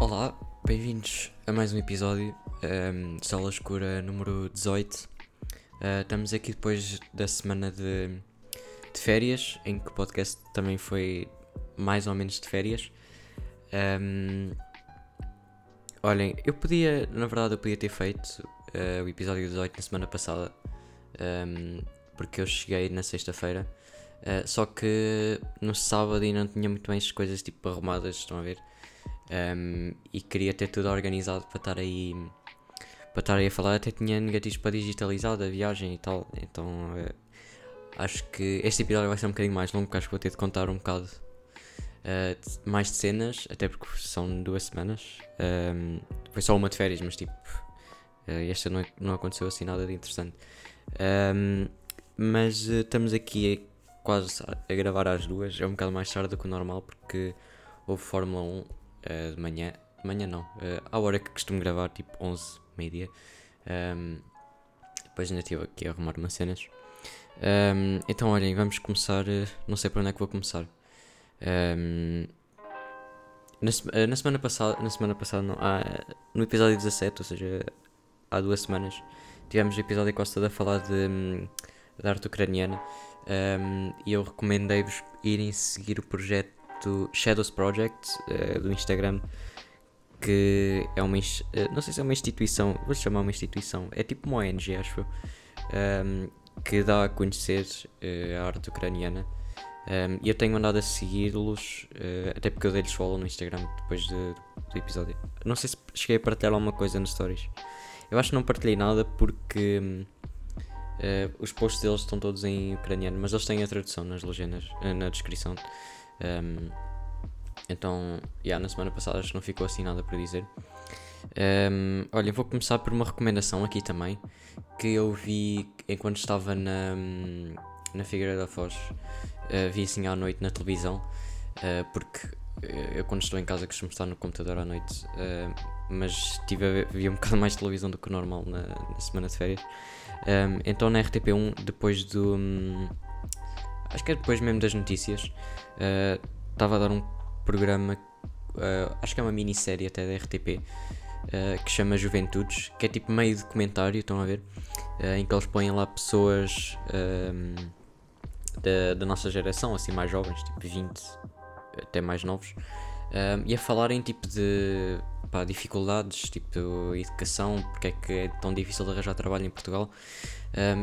Olá, bem-vindos a mais um episódio um, de Sala Escura número 18. Uh, estamos aqui depois da semana de, de, férias, em que o podcast também foi mais ou menos de férias. Um, olhem, eu podia, na verdade, eu podia ter feito uh, o episódio 18 na semana passada, um, porque eu cheguei na sexta-feira. Uh, só que no sábado ainda não tinha muito bem as coisas tipo arrumadas, estão a ver? Um, e queria ter tudo organizado para estar aí para estar aí a falar, até tinha negativos para digitalizar da viagem e tal, então uh, acho que este episódio vai ser um bocadinho mais longo, porque acho que vou ter de contar um bocado uh, mais de cenas, até porque são duas semanas, um, foi só uma de férias, mas tipo, uh, esta não, não aconteceu assim nada de interessante. Um, mas estamos aqui quase a gravar às duas, é um bocado mais tarde do que o normal, porque houve Fórmula 1 uh, de manhã. De manhã não, uh, à hora que costumo gravar, tipo 11, meio-dia. Um, depois ainda estive aqui a arrumar umas cenas. Um, então, olhem, vamos começar. Uh, não sei para onde é que vou começar. Um, na, na, semana passada, na semana passada, não, no episódio 17, ou seja, há duas semanas, tivemos o episódio Costa a falar de, hum, da arte ucraniana e eu recomendei-vos irem seguir o projeto projeto Shadows Project uh, do Instagram, que é uma. Uh, não sei se é uma instituição, vou chamar uma instituição, é tipo uma ONG, acho um, ehm, que dá a conhecer uh, a arte ucraniana. Um, ehm, eu tenho andado a segui-los, até porque eu dei-lhes follow no Instagram depois de, do episódio. Não sei se cheguei a partilhar alguma coisa nos stories. Eu acho que não partilhei nada porque. Uh, os posts deles estão todos em ucraniano, mas eles têm a tradução nas legendas, uh, na descrição. Um, então, yeah, na semana passada acho que não ficou assim nada para dizer. Um, olha, vou começar por uma recomendação aqui também que eu vi enquanto estava na, na Figueira da Foz. Uh, vi assim à noite na televisão, uh, porque eu quando estou em casa costumo estar no computador à noite, uh, mas tive a ver, vi um bocado mais televisão do que o normal na, na semana de férias. Um, então na RTP1, depois do. Um, acho que é depois mesmo das notícias, estava uh, a dar um programa, uh, acho que é uma minissérie até da RTP, uh, eh, que chama Juventudes, que é tipo meio documentário, estão a ver? em que eles põem lá pessoas da, da, nossa geração, assim mais jovens, tipo 20, até mais novos, e a falarem tipo de pá, dificuldades, tipo educação, porque é que é tão difícil de arranjar trabalho em Portugal.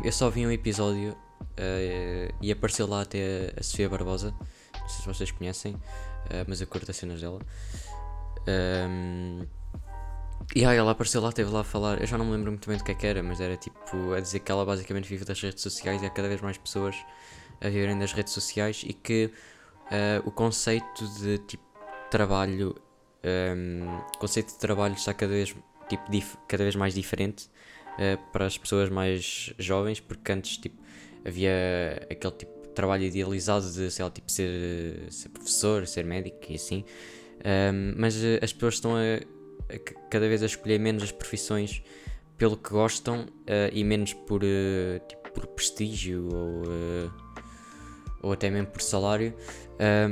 eu só vi um episódio Uh, e apareceu lá até a Sofia Barbosa, não sei se vocês conhecem, uh, mas eu curto as cenas dela. Um, ehm, e aí ela apareceu lá, esteve lá a falar, eu já não me lembro muito bem do que é que era, mas era tipo a dizer que ela basicamente vive das redes sociais e há cada vez mais pessoas a viverem das redes sociais e que uh, o conceito de tipo trabalho, um, ehm, conceito de trabalho está cada vez, tipo, cada vez mais diferente para as pessoas mais jovens, porque antes tipo havia aquele tipo de trabalho idealizado de, sei lá, tipo, ser, ser professor, ser médico e assim. Um, mas eh, as pessoas estão a, a, cada vez a escolher menos as profissões pelo que gostam uh, e menos por, uh, tipo, por prestígio ou, uh, ou até mesmo por salário.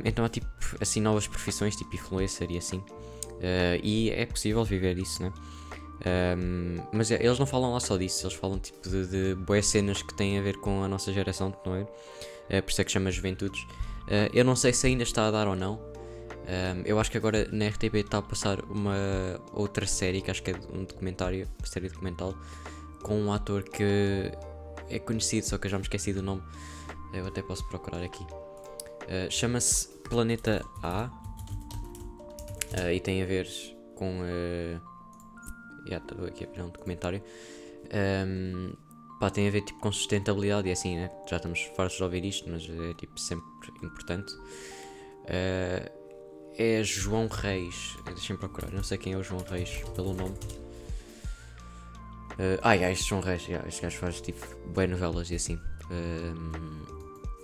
então há tipo assim novas profissões, tipo influencer e assim. e é possível viver disso, né? Um, mas é, eles não falam lá só disso, eles falam tipo de, de boas cenas que têm a ver com a nossa geração, não é? Uh, por isso é que chama Juventudes. Uh, eu não sei se ainda está a dar ou não. Um, eu acho que agora na RTP está a passar uma outra série, que acho que é um documentário, uma série documental, com um ator que é conhecido, só que eu já me esqueci do nome. Eu até posso procurar aqui. Uh, Chama-se Planeta A e tem a ver com já estou aqui a ver um documentário. Um, pá, tem a ver tipo, com sustentabilidade e assim, né? Já estamos fartos de ouvir isto, mas é tipo sempre importante. Uh, é João Reis. Deixem-me procurar, não sei quem é o João Reis pelo nome. Uh, ah, este João Reis, yeah, este gajo faz tipo bem novelas e assim. Um,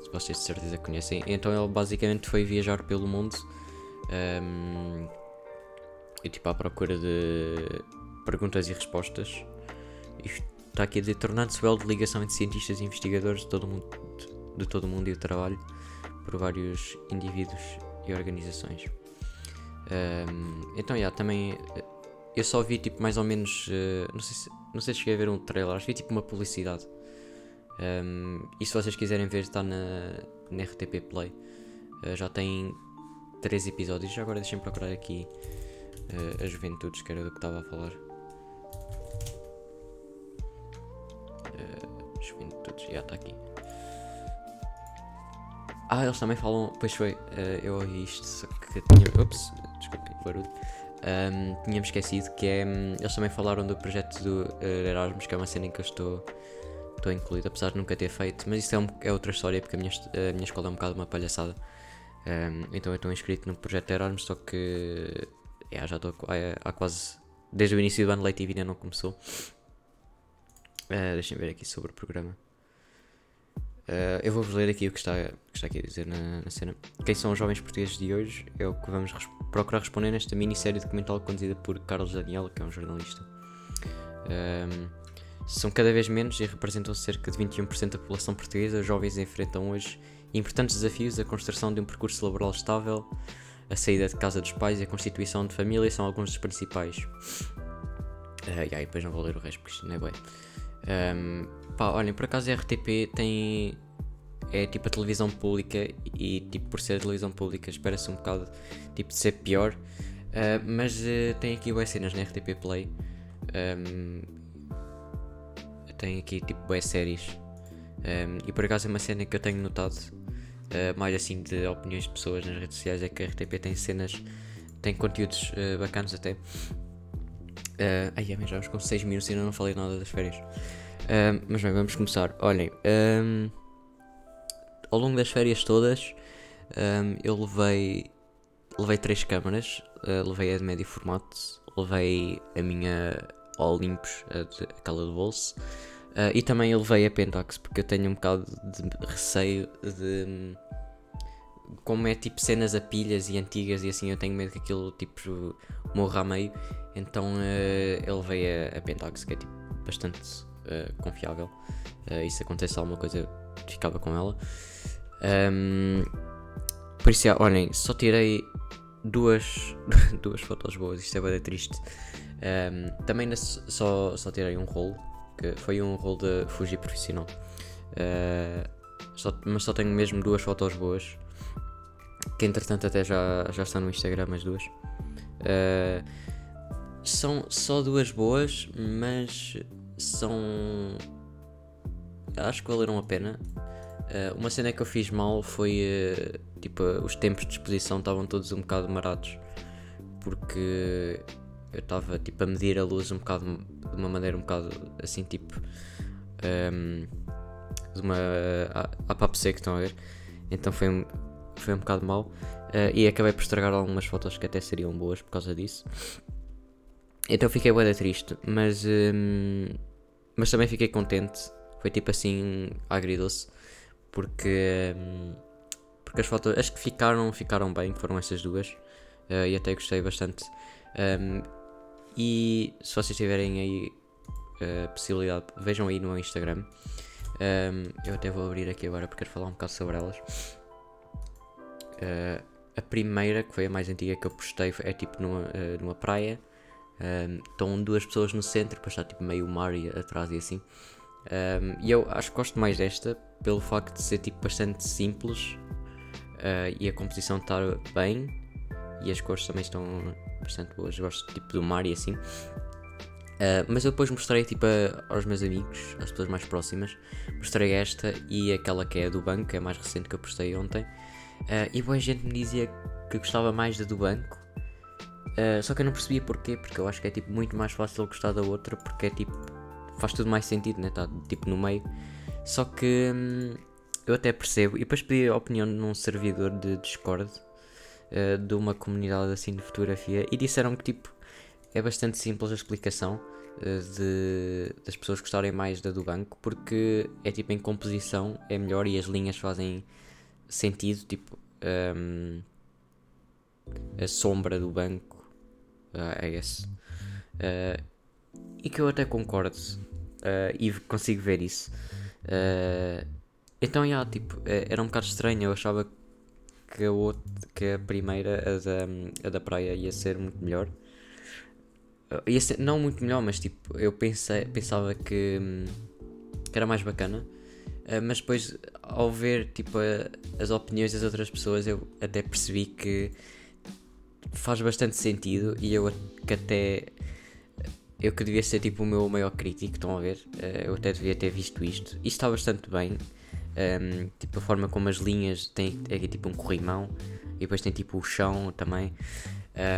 se vocês de certeza conhecem. Então ele basicamente foi viajar pelo mundo um, e tipo à procura de perguntas e respostas. Isto está aqui a dizer tornando-se o de ligação entre cientistas e investigadores de todo, o mundo, de todo o mundo e o trabalho por vários indivíduos e organizações. Um, então, yeah, também eu só vi tipo mais ou menos. Uh, não, sei se, não sei se cheguei a ver um trailer, acho que vi tipo uma publicidade. Um, e se vocês quiserem ver, está na, na RTP Play. Uh, já tem 3 episódios. Já agora deixem-me procurar aqui uh, as juventudes, que era do que estava a falar. Juventudes, já está aqui. Ah, eles também falam. Pois foi, uh, eu ouvi isto, só que tinha. Ups, desculpem barulho. Um, tínhamos esquecido que é. Um, eles também falaram do projeto do uh, Erasmus, que é uma cena em que eu estou, estou incluído, apesar de nunca ter feito. Mas isso é, um, é outra história, porque a minha, a minha escola é um bocado uma palhaçada. Um, então eu estou inscrito no projeto Erasmus, só que yeah, já estou há, há, quase. Desde o início do ano letivo ainda não começou. Uh, Deixem ver aqui sobre o programa. Uh, eu vou-vos ler aqui o que está, que está aqui a dizer na, na, cena. Quem são os jovens portugueses de hoje é o que vamos res procurar responder nesta minissérie documental conduzida por Carlos Daniel, que é um jornalista. Um, são cada vez menos e representam cerca de 21% da população portuguesa. Os jovens enfrentam hoje importantes desafios. A construção de um percurso laboral estável, a saída de casa dos pais e a constituição de família são alguns dos principais. Uh, e aí depois não vou ler o resto porque isto não é bem. Um, pá, olhem, por acaso a RTP tem. É tipo a televisão pública e tipo por ser a televisão pública espera-se um bocado tipo de ser pior. Uh, mas uh, tem aqui boas cenas na RTP Play. Um, tem aqui tipo boas séries. Um, e por acaso é uma cena que eu tenho notado, uh, mais assim de opiniões de pessoas nas redes sociais, é que a RTP tem cenas, tem conteúdos bacanas até. Uh, ai, já vamos com 6 minutos e ainda não falei nada das férias. Uh, mas bem, vamos começar. Olhem, um, ao longo das férias todas, um, eu levei, levei três câmaras. Uh, levei a de médio formato, levei a minha Olympus, a de, aquela do bolso. Uh, e também levei a Pentax porque eu tenho um bocado de receio de. Como é tipo cenas a pilhas e antigas e assim, eu tenho medo que aquilo tipo morra a meio. Então uh, eu levei a, a Pentax, que é tipo bastante uh, confiável. Uh, e se acontece alguma coisa, ficava com ela. Um, por isso, olhem, só tirei duas, duas fotos boas, isto é bem triste. Um, também só, só tirei um rolo, que foi um rolo de Fuji profissional. Uh, só, mas só tenho mesmo duas fotos boas, que entretanto até já, já está no Instagram as duas. Uh, são só duas boas, mas são. Acho que valeram a pena. Uh, uma cena que eu fiz mal foi. Uh, tipo, os tempos de exposição estavam todos um bocado marados. Porque eu estava tipo, a medir a luz um bocado. de uma maneira um bocado assim, tipo. Um, de uma. a, a papo seco, estão a ver? Então foi, foi um bocado mal. Uh, e acabei por estragar algumas fotos que até seriam boas por causa disso. Então fiquei bué triste, mas, um, mas também fiquei contente. Foi tipo assim, agridoce, porque, um, porque as fotos, as que ficaram, ficaram bem, foram essas duas, uh, e até gostei bastante. Um, e se vocês tiverem aí uh, possibilidade, vejam aí no Instagram. Um, eu até vou abrir aqui agora porque quero falar um bocado sobre elas. Uh, a primeira, que foi a mais antiga que eu postei, é tipo numa, uh, numa praia um, estão duas pessoas no centro, depois está tipo meio mar atrás e assim. Um, e eu acho que gosto mais desta pelo facto de ser tipo bastante simples uh, e a composição estar bem e as cores também estão bastante boas. Gosto tipo do mar e assim. Uh, mas eu depois mostrei tipo a, aos meus amigos, às pessoas mais próximas, mostrei esta e aquela que é do banco, que é a mais recente que eu postei ontem. Uh, e boa gente me dizia que gostava mais da do banco Uh, só que eu não percebia porquê, porque eu acho que é tipo muito mais fácil gostar da outra, porque é tipo. faz tudo mais sentido, né? Está tipo no meio. Só que hum, eu até percebo, e depois pedi a opinião num servidor de Discord uh, de uma comunidade assim de fotografia e disseram que tipo é bastante simples a explicação uh, de, das pessoas gostarem mais da do banco, porque é tipo em composição é melhor e as linhas fazem sentido, tipo. Um, a sombra do banco uh, é esse. Uh, e que eu até concordo uh, e consigo ver isso. Uh, então, yeah, tipo, era um bocado estranho. Eu achava que a, outra, que a primeira, a da, a da praia, ia ser muito melhor. Uh, ia ser, não muito melhor, mas tipo, eu pensei, pensava que, hum, que era mais bacana. Uh, mas depois, ao ver tipo, a, as opiniões das outras pessoas, eu até percebi que faz bastante sentido e eu que até eu que devia ser tipo o meu maior crítico, estão a ver? Uh, eu até devia ter visto isto. Isto está bastante bem. Um, tipo a forma como as linhas têm é tipo um corrimão e depois tem tipo o chão também.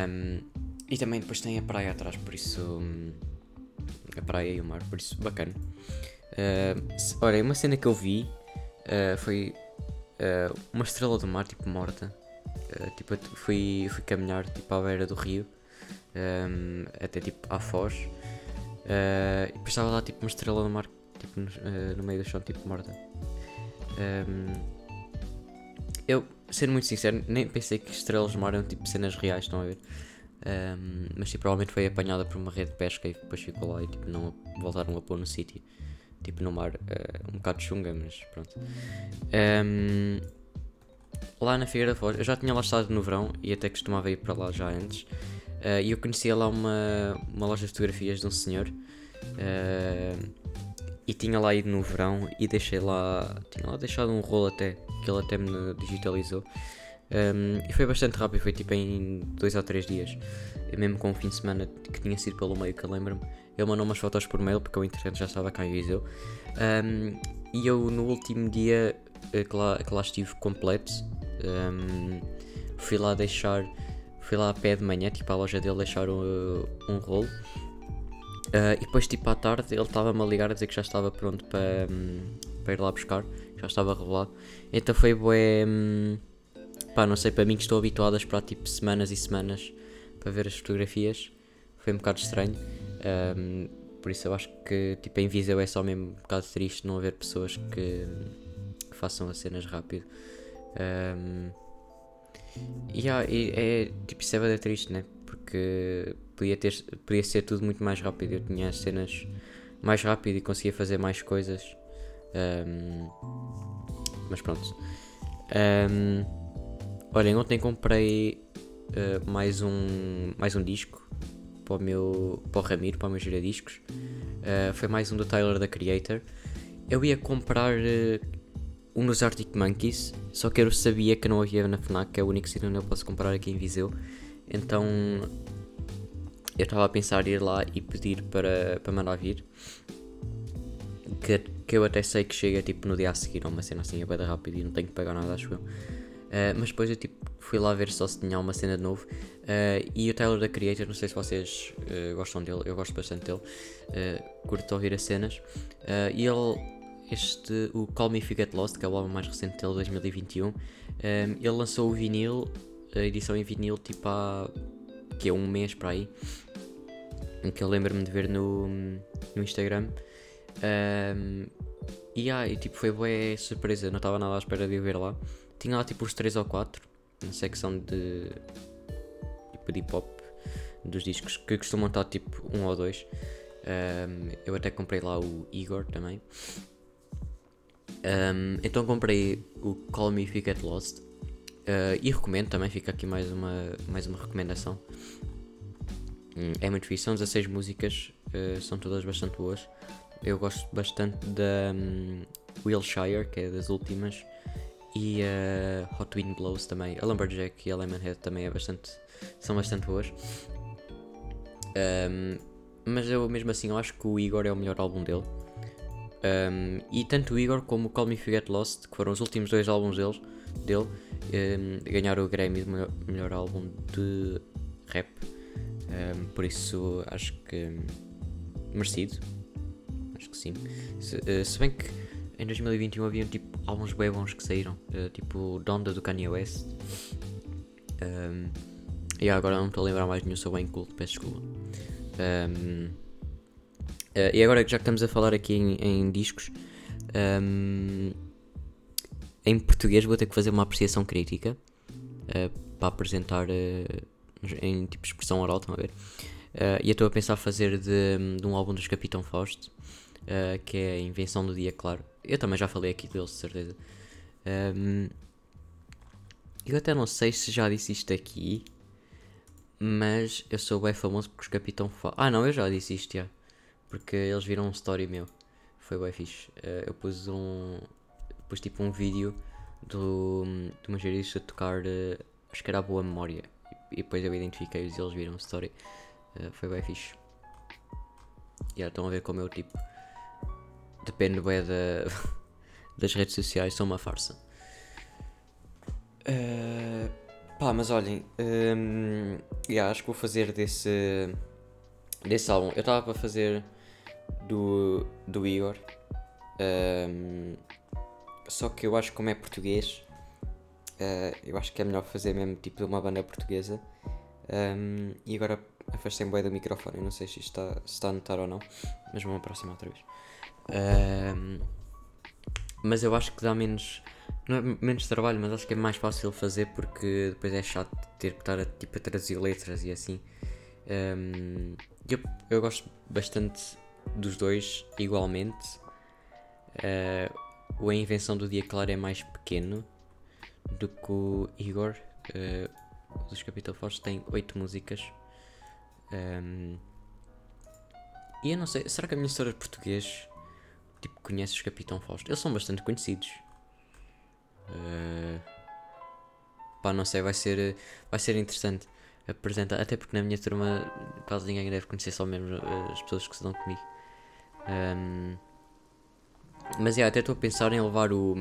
Um, e também depois tem a praia atrás, por isso. Um, a praia e o mar, por isso bacana. Uh, olha, uma cena que eu vi uh, foi uh, uma estrela do mar, tipo morta. Tipo, fui, fui caminhar tipo, à beira do rio, um, até tipo à foz. E depois estava lá tipo uma estrela do mar tipo, no, no meio do chão, tipo morta. Um, eu, sendo muito sincero, nem pensei que estrelas do mar eram tipo cenas reais, estão a ver? Um, mas tipo, provavelmente foi apanhada por uma rede de pesca e depois ficou lá e tipo, não voltaram a pôr no sítio. Tipo no mar, uh, um bocado chunga, mas pronto. Um, lá na Figueira da Foz, eu já tinha lá estado no verão e até costumava ir para lá já antes. Uh, e eu conhecia lá uma, uma loja de fotografias de um senhor. Uh, e tinha lá ido no verão e deixei lá. Tinha lá deixado um rolo até, que ele até me digitalizou. Um, e foi bastante rápido, foi tipo em dois ou três dias. E mesmo com um fim de semana que tinha sido pelo meio, que eu lembro-me. Ele mandou umas fotos por mail, porque o internet já estava cá em Viseu. Um, e eu no último dia eh, que lá, que lá estive completo, um, fui lá deixar, fui lá a pé de manhã, tipo à loja dele, deixar um, um rolo. Uh, e depois, tipo à tarde, ele estava-me a ligar a dizer que já estava pronto para, um, para ir lá buscar, já estava revelado. Então foi bué. Pá, não sei, para mim que estou habituado a esperar tipo semanas e semanas para ver as fotografias, foi um bocado estranho. Um, por isso eu acho que tipo em Viseu é só mesmo um bocado triste não haver pessoas que, que façam as cenas rápido. Um, yeah, e é tipo isso é bem triste, né? Porque podia, ter, podia ser tudo muito mais rápido. Eu tinha as cenas mais rápido e conseguia fazer mais coisas. Um, mas pronto. Um, olhem, ontem comprei uh, mais, um, mais um disco para o meu para o Ramiro, para o meu giradiscos. Uh, foi mais um do Tyler da Creator. Eu ia comprar uh, um dos Arctic Monkeys, só que eu sabia que não havia na FNAC, é o único sítio onde eu posso comprar aqui em Viseu. Então eu estava a pensar ir lá e pedir para, para mandar vir. Que, que eu até sei que chega tipo no dia a seguir, ou uma cena assim, é bem rápido e não tenho que pagar nada, acho eu. Uh, mas depois eu tipo, fui lá ver só se tinha uma cena de novo. Uh, e o Tyler da Creator, não sei se vocês uh, gostam dele, eu gosto bastante dele. curto ouvir as cenas. e ele este, o Call Me If You Get Lost, que é o álbum mais recente dele, 2021, um, ele lançou o vinil, a edição em vinil, tipo há que é um mês para aí, que eu lembro-me de ver no, no Instagram. Um, e, ah, e tipo, foi boa surpresa, não estava nada à espera de ver lá. Tinha lá tipo os 3 ou 4 na secção de tipo de hip hop dos discos que costumam estar tipo um ou dois. Um, eu até comprei lá o Igor também. Um, então comprei o Call Me If You Get Lost uh, e recomendo também, fica aqui mais uma, mais uma recomendação. Um, é muito fixe, são 16 músicas, uh, são todas bastante boas. Eu gosto bastante da um, Wilshire, que é das últimas, e a uh, Hot Wind Blows também. A Lumberjack e a Lemonhead também é bastante, são bastante boas. Um, mas eu mesmo assim eu acho que o Igor é o melhor álbum dele. Um, e tanto o Igor como o Call Me If You Get Lost, que foram os últimos dois álbuns deles, dele, um, ganharam o Grammy de melhor, melhor álbum de rap. Por isso acho que merecido. Acho que sim. Se, uh, se, bem que em 2021 haviam tipo álbuns bem bons que saíram, uh, tipo Donda do Kanye West. e agora não estou a lembrar mais nenhum, sou bem culto, peço desculpa. Um, Uh, e agora já que estamos a falar aqui em, em discos, um, em português vou ter que fazer uma apreciação crítica uh, para apresentar uh, em tipo expressão oral, estão a ver? e eu estou a pensar fazer de, de, um álbum dos Capitão Fausto, que é a Invenção do Dia Claro. Eu também já falei aqui deles, de certeza. Um, eu até não sei se já disse isto aqui, mas eu sou bem famoso porque os Capitão Fausto. Ah, não, eu já disse isto, já. Porque eles viram um story meu. Foi bem fixe. Uh, eu pus um. Pus tipo um vídeo do, de uma tocar. Uh, acho que era a Boa Memória. E, e depois eu identifiquei-os e eles viram um story. Uh, foi bem fixe. E yeah, estão a ver como eu tipo. Depende bem da, das redes sociais, são uma farsa. Uh, pá, mas olhem, um, yeah, acho que vou fazer desse, desse álbum. Eu estava para fazer do, do Igor, um, só que eu acho que como é português, uh, eu acho que é melhor fazer mesmo tipo de uma banda portuguesa. Um, e agora afastei-me bem do microfone, não sei se isto está, se está a notar ou não, mas vou aproximar outra vez. Mas eu acho que dá menos não é menos trabalho, mas acho que é mais fácil fazer porque depois é chato ter que estar a, tipo, a letras e assim. Um, eu, eu gosto bastante dos dois igualmente. Uh, a Invenção do Dia Claro é mais pequeno do que o Igor. Uh, dos Capital Force tem 8 músicas. Um, e eu não sei, será que a minha história de português conhece os Capitão Fausto? Eles são bastante conhecidos. Uh, pá, não sei, vai ser, vai ser interessante apresentar, até porque na minha turma quase ninguém deve conhecer, só mesmo as pessoas que se dão comigo. Um, mas yeah, até estou a pensar em levar o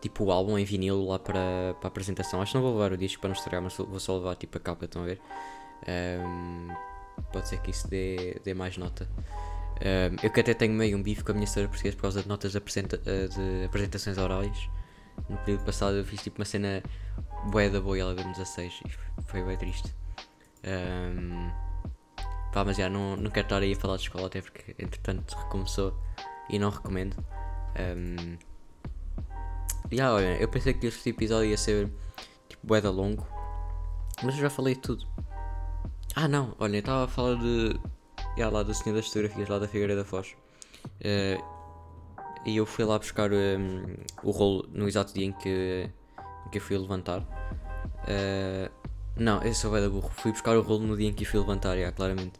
tipo o álbum em vinil lá para, para a apresentação. Acho que não vou levar o disco para não estragar, mas vou só levar tipo a capa, estão a ver? Um, pode ser que isso dê, dê mais nota. Um, eu que até tenho meio um bife com a minha história portuguesa por causa de notas de, apresenta de apresentações orais no período passado eu fiz tipo uma cena bué da boa e ela deu 16 e foi bem triste. Um, pá, mas já não, não quero estar aí a falar de escola até porque entretanto recomeçou e não recomendo. Um, já, olha, eu pensei que este episódio ia ser tipo bué da longo, mas eu já falei tudo. Ah não, olha, eu estava a falar de. Já, lá do Senhor das Fotografias, lá da Figueira da Foz. Uh, e eu fui lá buscar um, o rolo no exato dia em que, em que eu fui levantar. Uh, não, esse é o da burro. Fui buscar o rolo no dia em que eu fui levantar, já, claramente.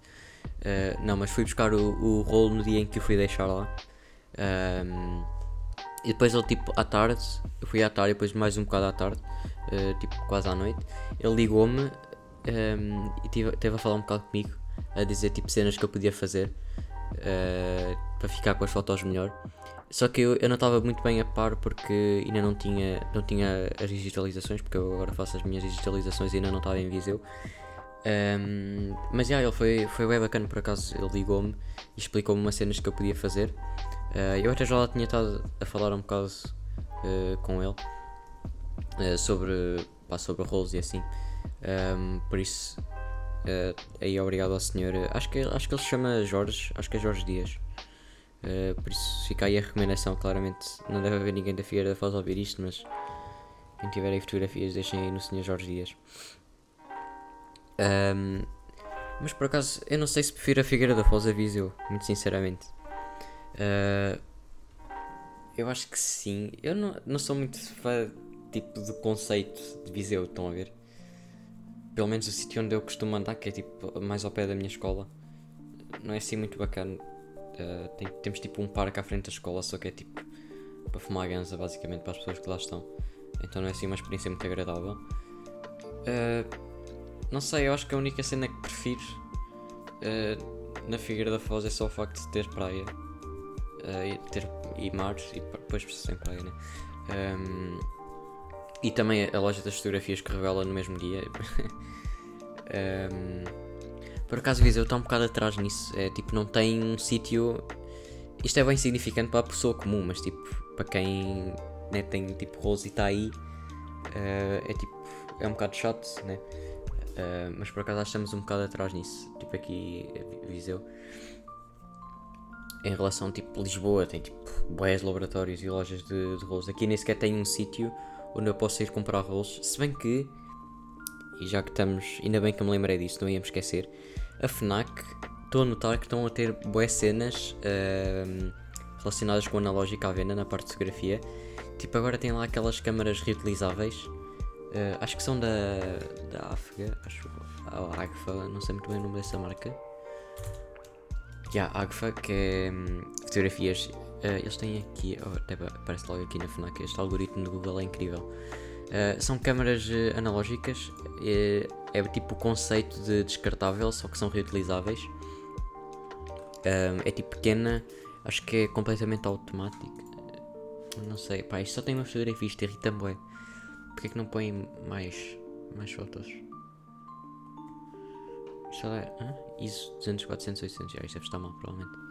Uh, não, mas fui buscar o, o rolo no dia em que eu fui deixar lá. Um, e depois ele, tipo, à tarde, eu fui à tarde, depois mais um bocado à tarde, tipo, quase à noite. Ele ligou-me um, e tive, teve a falar um bocado comigo, a dizer, tipo, cenas que eu podia fazer para ficar com as fotos melhor. Só que eu, eu não estava muito bem a par porque ainda não tinha, não tinha as digitalizações, porque eu agora faço as minhas digitalizações e ainda não estava em Viseu. Um, mas já, ele foi, foi bem bacana por acaso, ele ligou-me e explicou-me umas cenas que eu podia fazer. Uh, eu até já tinha estado a falar um bocado uh, com ele uh, sobre, pá, sobre rolos e assim. Um, por isso, aí obrigado ao senhor. Acho que, acho que ele se chama Jorge, acho que é Jorge Dias. Uh, por isso fica aí a recomendação, claramente não deve haver ninguém da Figueira da Foz a ouvir isto, mas quem tiver aí fotografias deixem aí no Sr. Jorge Dias. Um, mas por acaso eu não sei se prefiro a Figueira da Foz a Viseu, muito sinceramente. Uh, eu acho que sim. Eu não, não sou muito fã tipo do conceito de Viseu, estão a ver? Pelo menos o sítio onde eu costumo andar, que é tipo mais ao pé da minha escola, não é assim muito bacana Uh, tem, temos tipo um parque à frente da escola, só que é tipo para fumar ganza basicamente para as pessoas que lá estão. Então não é assim uma experiência muito agradável. Uh, não sei, eu acho que a única cena que prefiro uh, na Figueira da Foz é só o facto de ter praia e, ter, e mar e depois sem praia, né? Um, e também a loja das fotografias que revela no mesmo dia. um, Por acaso Viseu está um bocado atrás nisso. É tipo, não tem um sítio. Isto é bem significante para a pessoa comum, mas tipo, para quem né, tem tipo rolos e está aí, uh, é tipo, é um bocado chato, né? Uh, mas por acaso estamos um bocado atrás nisso. Tipo aqui Viseu. Em relação tipo Lisboa, tem tipo boés laboratórios e lojas de, de rolos. Aqui nem sequer tem um sítio onde eu possa ir comprar rolos. Se bem que, e já que estamos, ainda bem que eu me lembrei disso, não íamos esquecer a FNAC, estou a notar que estão a ter boas cenas uh, relacionadas com analógica à venda na parte de fotografia. Tipo, agora tem lá aquelas câmaras reutilizáveis Uh, acho que são da, da África, acho. A Agfa, não sei muito bem o nome dessa marca. Yeah, Agfa, que é hum, fotografias. Uh, eles têm aqui, oh, até aparece logo aqui na FNAC, este algoritmo do Google é incrível. Uh, são câmaras uh, analógicas, é tipo o conceito de descartável, só que são reutilizáveis. é tipo pequena, acho que é completamente automático. Não sei, pá, isto só tem uma fotografia, isto irrita-me bem. Porquê que não põem mais, mais fotos? Isto é, hã? ISO 200, 400, 800, já, isto deve estar mal, provavelmente.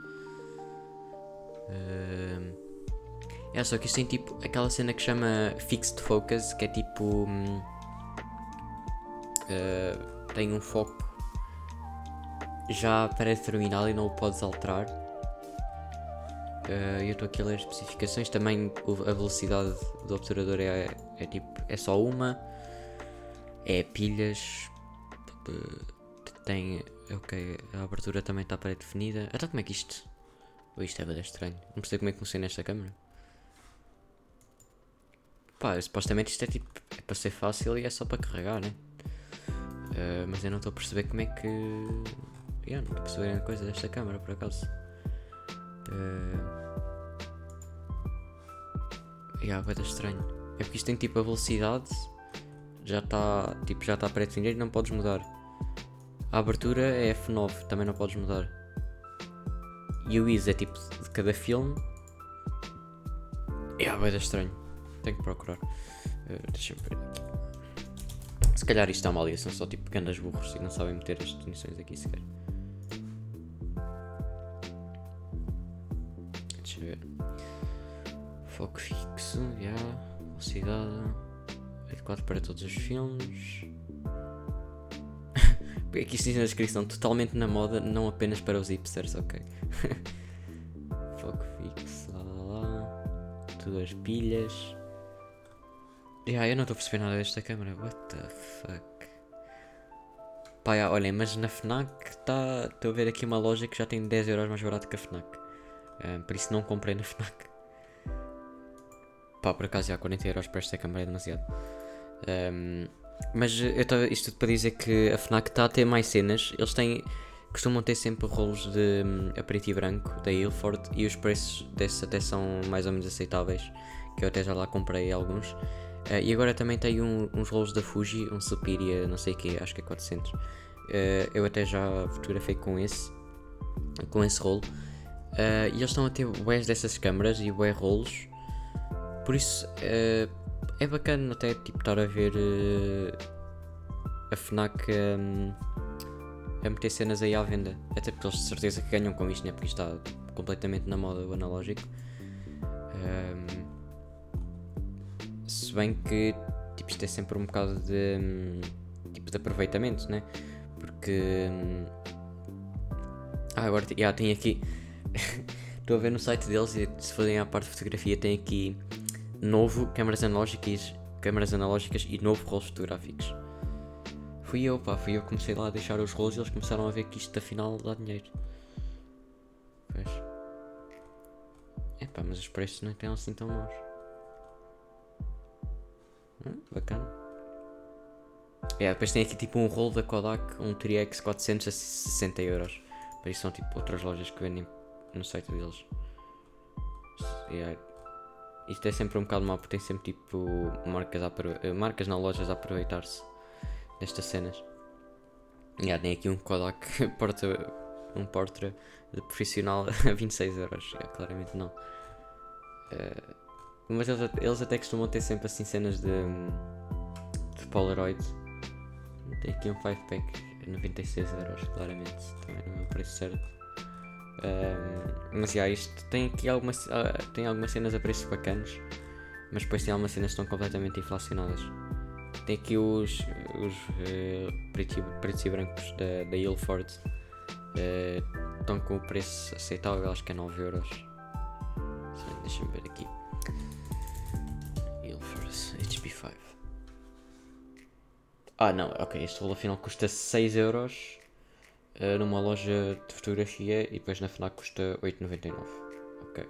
É só que isto tem tipo aquela cena que chama Fixed Focus, que é tipo. uh, tem um foco já pré-determinado e não o podes alterar. Uh, eu estou aqui a ler as especificações. Também a velocidade do obturador é, é tipo. é só uma. É pilhas. Tem. Ok, a abertura também está pré-definida. Então como é que isto. Isto é bem estranho. Não percebo como é que funciona esta câmera. Pá, supostamente isto é tipo. é para ser fácil e é só para carregar, né? Uh, mas eu não estou a perceber como é que. Yeah, não estou a perceber a coisa desta câmera por acaso. Uh... Yeah, vai estranho. É porque isto tem tipo a velocidade. Já está. Tipo, já está pré-definido e não podes mudar. A abertura é F9, também não podes mudar. E o IS é tipo de cada filme. É, vai dar estranho. Tenho que procurar. Uh, Deixa-me ver aqui. Se calhar isto é uma aliação, só tipo grandes burros e não sabem meter as definições aqui sequer. Deixa ver. Foco fixo, já. Yeah. Velocidade. Adequado para todos os filmes. Aqui isto diz na descrição, totalmente na moda, não apenas para os hipsters, ok. Foco fixo, lá, lá. Duas pilhas. Yeah, eu não estou a perceber nada desta câmera, what the fuck. Pá, yeah, olhem, mas na FNAC está. Estou a ver aqui uma loja que já tem 10€ euros mais barato que a FNAC. Um, por isso não comprei na FNAC. Pá, por acaso já 40€ euros para esta câmera é demasiado. Um, mas eu tava, isto tudo para dizer que a FNAC está a ter mais cenas. Eles têm. costumam ter sempre rolos de um, a branco da Ilford e os preços desses até são mais ou menos aceitáveis. Que eu até já lá comprei alguns. Uh, e agora também tem um, uns rolos da Fuji, um Superior, não sei o que, acho que é 400. Uh, eh, eu até já fotografei com esse, com esse rolo. Uh, e eles estão a ter bués dessas câmaras e bué rolos. Por isso é bacana até tipo, estar a ver a FNAC um, a meter cenas aí à venda. Até porque eles de certeza que ganham com isto, né? porque isto está completamente na moda o analógico. Um, se bem que tipo, isto é sempre um bocado de, hum, tipo, de aproveitamento, né? Porque. Hum, ah, agora yeah, tem aqui. Estou a ver no site deles e se forem à parte de fotografia tem aqui novo câmaras analógicas, câmaras analógicas e novo rolos fotográficos. Fui eu, pá, fui eu que comecei lá a deixar os rolos e eles começaram a ver que isto afinal dá dinheiro. Pois. É pá, mas os preços não estão assim tão maus. Hum, bacana. É, depois tem aqui tipo um rolo da Kodak, um Tri-X 400 a 60 euros. Para isso são tipo outras lojas que vendem no site deles. É, isto é sempre um bocado mal porque tem sempre tipo marcas, a, marcas na lojas a aproveitar-se destas cenas. Yeah, tem aqui um Kodak porta, um portra de profissional a 26 euros. Yeah, claramente não. Uh, mas eles, eles até costumam ter sempre assim cenas de, de Polaroid. Tem aqui um 5-pack a 96 euros, claramente. Também não é o preço certo. Mas já, isto tem aqui algumas, uh, tem algumas cenas a preços bacanas. Mas depois tem algumas cenas que estão completamente inflacionadas. Tem aqui os, os uh, pretos, pretos e brancos da, da Ilford. Uh, estão com o preço aceitável, acho que é 9 euros. Deixa-me ver aqui. HP5. Ah, não, ok. Este rolo afinal custa 6 euros uh, numa loja de fotografia e depois na FNAC custa 8,99. Ok.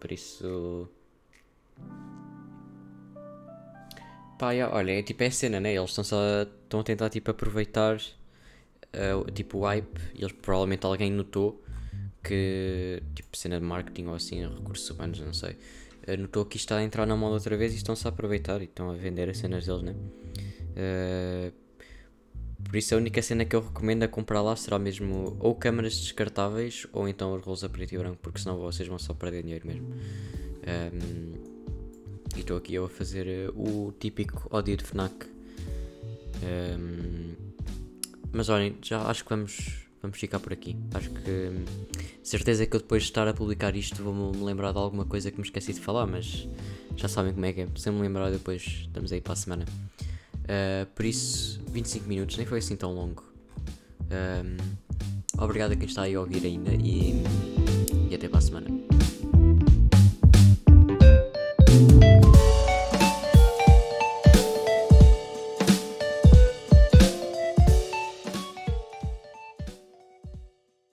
Por isso. Pá, yeah, olha, é tipo é a cena, né? Eles estão estão a tentar tipo aproveitar uh, tipo o hype e eles provavelmente alguém notou que tipo cena de marketing ou assim, recursos humanos, não sei. Uh, notou que isto está a entrar na moda outra vez e estão-se a aproveitar e estão a vender as cenas deles, né? Uh, por isso a única cena que eu recomendo a comprar lá será mesmo ou câmaras descartáveis ou então os rolos a preto e branco, porque senão vocês vão só perder dinheiro mesmo. Um, e estou aqui eu a fazer uh, o típico ódio de FNAC. Um, mas olhem, já acho que vamos, vamos ficar por aqui. Acho que certeza que eu depois de estar a publicar isto vou-me lembrar de alguma coisa que me esqueci de falar, mas já sabem como é que é. Se me lembrar depois estamos aí para a semana. Uh, por isso, 25 minutos, nem foi assim tão longo. Um, obrigado a quem está aí a ouvir ainda e, e até para a semana.